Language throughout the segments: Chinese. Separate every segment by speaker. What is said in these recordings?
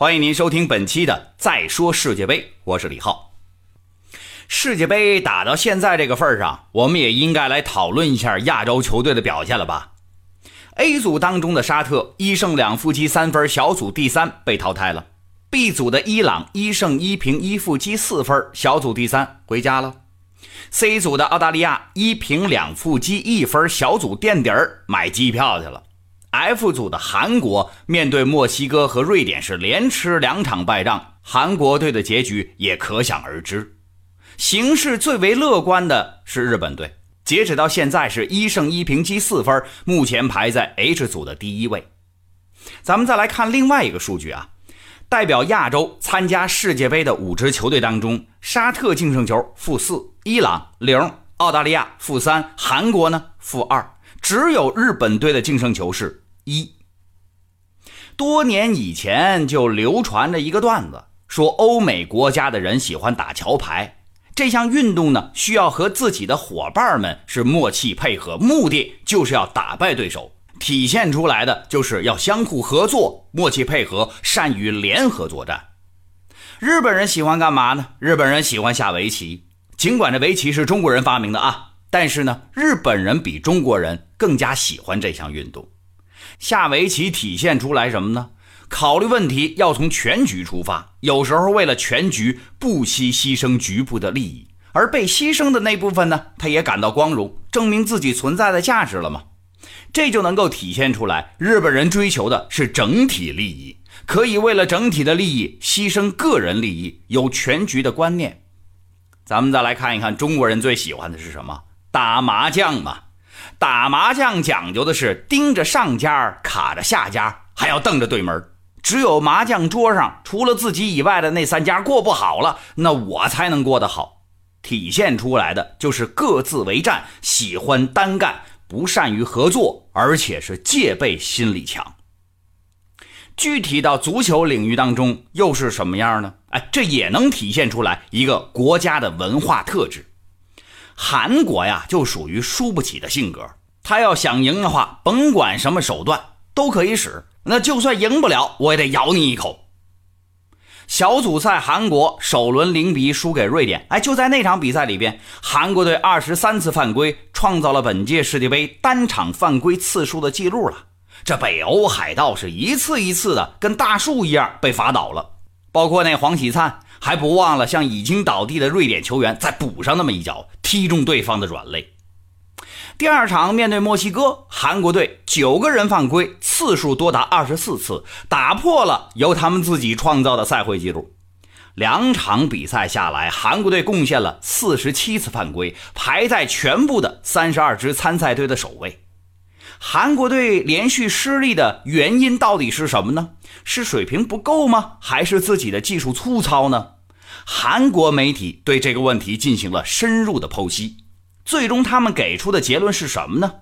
Speaker 1: 欢迎您收听本期的《再说世界杯》，我是李浩。世界杯打到现在这个份儿上，我们也应该来讨论一下亚洲球队的表现了吧？A 组当中的沙特一胜两负积三分，小组第三被淘汰了。B 组的伊朗一胜一平一负积四分，小组第三回家了。C 组的澳大利亚一平两负积一分，小组垫底儿买机票去了。F 组的韩国面对墨西哥和瑞典是连吃两场败仗，韩国队的结局也可想而知。形势最为乐观的是日本队，截止到现在是一胜一平积四分，目前排在 H 组的第一位。咱们再来看另外一个数据啊，代表亚洲参加世界杯的五支球队当中，沙特净胜球负四，伊朗零，澳大利亚负三，韩国呢负二，只有日本队的净胜球是。一多年以前就流传着一个段子，说欧美国家的人喜欢打桥牌，这项运动呢需要和自己的伙伴们是默契配合，目的就是要打败对手，体现出来的就是要相互合作、默契配合，善于联合作战。日本人喜欢干嘛呢？日本人喜欢下围棋，尽管这围棋是中国人发明的啊，但是呢，日本人比中国人更加喜欢这项运动。下围棋体现出来什么呢？考虑问题要从全局出发，有时候为了全局不惜牺牲局部的利益，而被牺牲的那部分呢，他也感到光荣，证明自己存在的价值了吗？这就能够体现出来，日本人追求的是整体利益，可以为了整体的利益牺牲个人利益，有全局的观念。咱们再来看一看中国人最喜欢的是什么？打麻将嘛。打麻将讲究的是盯着上家，卡着下家，还要瞪着对门。只有麻将桌上除了自己以外的那三家过不好了，那我才能过得好。体现出来的就是各自为战，喜欢单干，不善于合作，而且是戒备心理强。具体到足球领域当中又是什么样呢？哎，这也能体现出来一个国家的文化特质。韩国呀，就属于输不起的性格。他要想赢的话，甭管什么手段都可以使。那就算赢不了，我也得咬你一口。小组赛，韩国首轮零比一输给瑞典。哎，就在那场比赛里边，韩国队二十三次犯规，创造了本届世界杯单场犯规次数的记录了。这北欧海盗是一次一次的跟大树一样被罚倒了，包括那黄喜灿。还不忘了向已经倒地的瑞典球员再补上那么一脚，踢中对方的软肋。第二场面对墨西哥，韩国队九个人犯规，次数多达二十四次，打破了由他们自己创造的赛会纪录。两场比赛下来，韩国队贡献了四十七次犯规，排在全部的三十二支参赛队的首位。韩国队连续失利的原因到底是什么呢？是水平不够吗？还是自己的技术粗糙呢？韩国媒体对这个问题进行了深入的剖析，最终他们给出的结论是什么呢？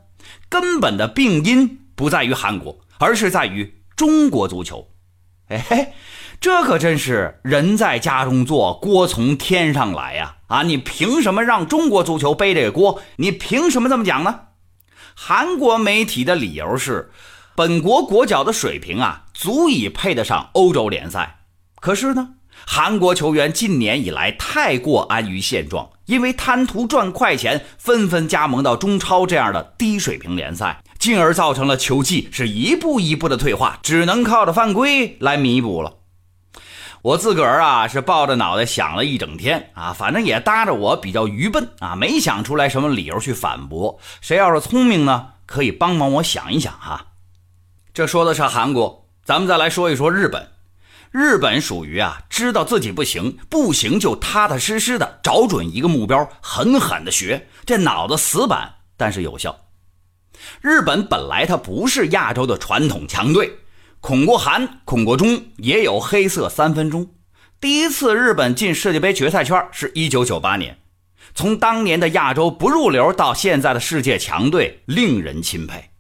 Speaker 1: 根本的病因不在于韩国，而是在于中国足球。哎，这可真是人在家中坐，锅从天上来呀！啊，你凭什么让中国足球背这个锅？你凭什么这么讲呢？韩国媒体的理由是，本国国脚的水平啊，足以配得上欧洲联赛。可是呢，韩国球员近年以来太过安于现状，因为贪图赚快钱，纷纷加盟到中超这样的低水平联赛，进而造成了球技是一步一步的退化，只能靠着犯规来弥补了。我自个儿啊是抱着脑袋想了一整天啊，反正也搭着我比较愚笨啊，没想出来什么理由去反驳。谁要是聪明呢，可以帮帮我想一想哈。这说的是韩国，咱们再来说一说日本。日本属于啊，知道自己不行，不行就踏踏实实的找准一个目标，狠狠的学，这脑子死板，但是有效。日本本来它不是亚洲的传统强队。孔国韩、孔国忠也有黑色三分钟。第一次日本进世界杯决赛圈是一九九八年，从当年的亚洲不入流到现在的世界强队，令人钦佩。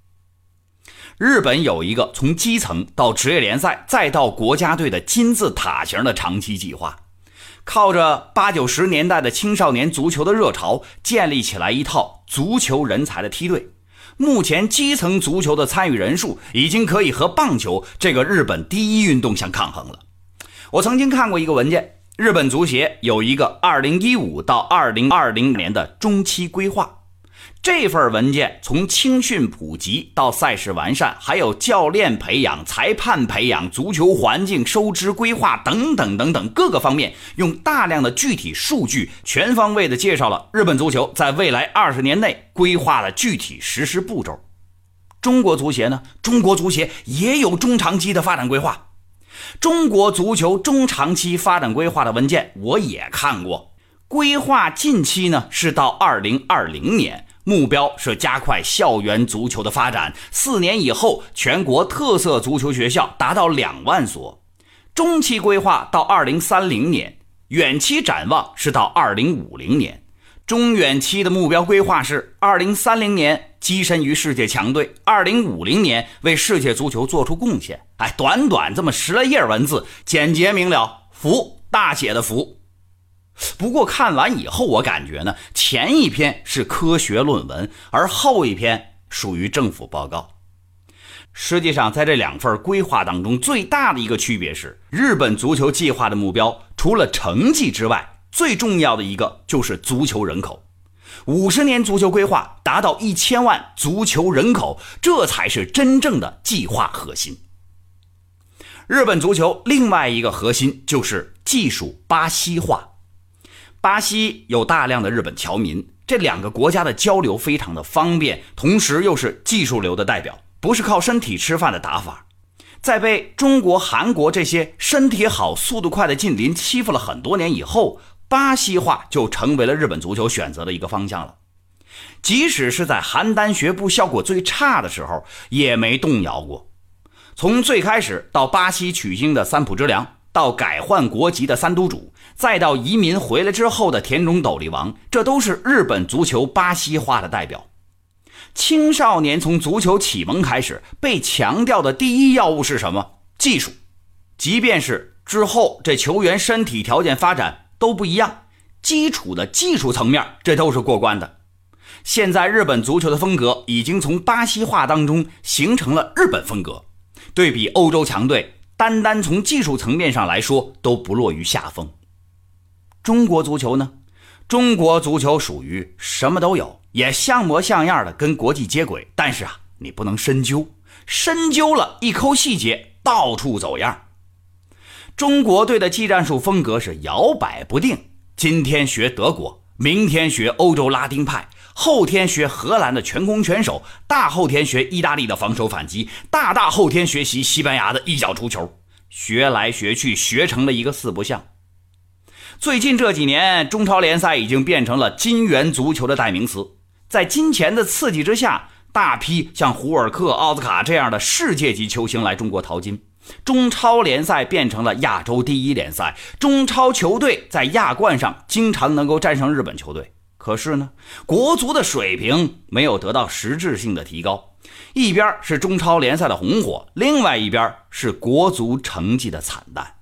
Speaker 1: 日本有一个从基层到职业联赛再到国家队的金字塔型的长期计划，靠着八九十年代的青少年足球的热潮，建立起来一套足球人才的梯队。目前基层足球的参与人数已经可以和棒球这个日本第一运动相抗衡了。我曾经看过一个文件，日本足协有一个2015到2020年的中期规划。这份文件从青训普及到赛事完善，还有教练培养、裁判培养、足球环境、收支规划等等等等各个方面，用大量的具体数据，全方位的介绍了日本足球在未来二十年内规划的具体实施步骤。中国足协呢？中国足协也有中长期的发展规划。中国足球中长期发展规划的文件我也看过，规划近期呢是到二零二零年。目标是加快校园足球的发展，四年以后全国特色足球学校达到两万所。中期规划到二零三零年，远期展望是到二零五零年。中远期的目标规划是二零三零年跻身于世界强队，二零五零年为世界足球做出贡献。哎，短短这么十来页文字，简洁明了，服，大写的服。不过看完以后，我感觉呢，前一篇是科学论文，而后一篇属于政府报告。实际上，在这两份规划当中，最大的一个区别是，日本足球计划的目标除了成绩之外，最重要的一个就是足球人口。五十年足球规划达到一千万足球人口，这才是真正的计划核心。日本足球另外一个核心就是技术巴西化。巴西有大量的日本侨民，这两个国家的交流非常的方便，同时又是技术流的代表，不是靠身体吃饭的打法。在被中国、韩国这些身体好、速度快的近邻欺负了很多年以后，巴西化就成为了日本足球选择的一个方向了。即使是在邯郸学步效果最差的时候，也没动摇过。从最开始到巴西取经的三浦知良。到改换国籍的三都主，再到移民回来之后的田中斗笠王，这都是日本足球巴西化的代表。青少年从足球启蒙开始，被强调的第一要务是什么？技术。即便是之后这球员身体条件发展都不一样，基础的技术层面这都是过关的。现在日本足球的风格已经从巴西化当中形成了日本风格，对比欧洲强队。单单从技术层面上来说，都不落于下风。中国足球呢？中国足球属于什么都有，也像模像样的跟国际接轨。但是啊，你不能深究，深究了一抠细节，到处走样。中国队的技战术风格是摇摆不定，今天学德国，明天学欧洲拉丁派。后天学荷兰的全攻全守，大后天学意大利的防守反击，大大后天学习西班牙的一脚出球，学来学去学成了一个四不像。最近这几年，中超联赛已经变成了金元足球的代名词，在金钱的刺激之下，大批像胡尔克、奥斯卡这样的世界级球星来中国淘金，中超联赛变成了亚洲第一联赛，中超球队在亚冠上经常能够战胜日本球队。可是呢，国足的水平没有得到实质性的提高，一边是中超联赛的红火，另外一边是国足成绩的惨淡。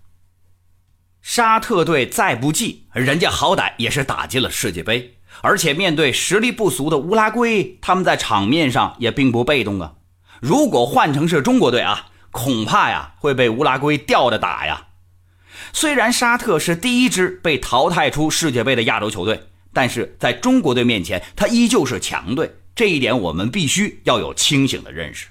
Speaker 1: 沙特队再不济，人家好歹也是打进了世界杯，而且面对实力不俗的乌拉圭，他们在场面上也并不被动啊。如果换成是中国队啊，恐怕呀会被乌拉圭吊着打呀。虽然沙特是第一支被淘汰出世界杯的亚洲球队。但是在中国队面前，他依旧是强队，这一点我们必须要有清醒的认识。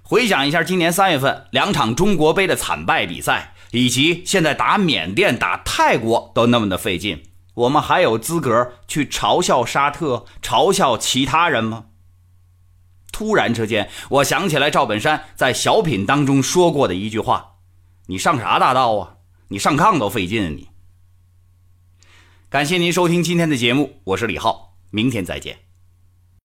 Speaker 1: 回想一下今年三月份两场中国杯的惨败比赛，以及现在打缅甸、打泰国都那么的费劲，我们还有资格去嘲笑沙特、嘲笑其他人吗？突然之间，我想起来赵本山在小品当中说过的一句话：“你上啥大道啊？你上炕都费劲啊，你。”感谢您收听今天的节目，我是李浩，明天再见。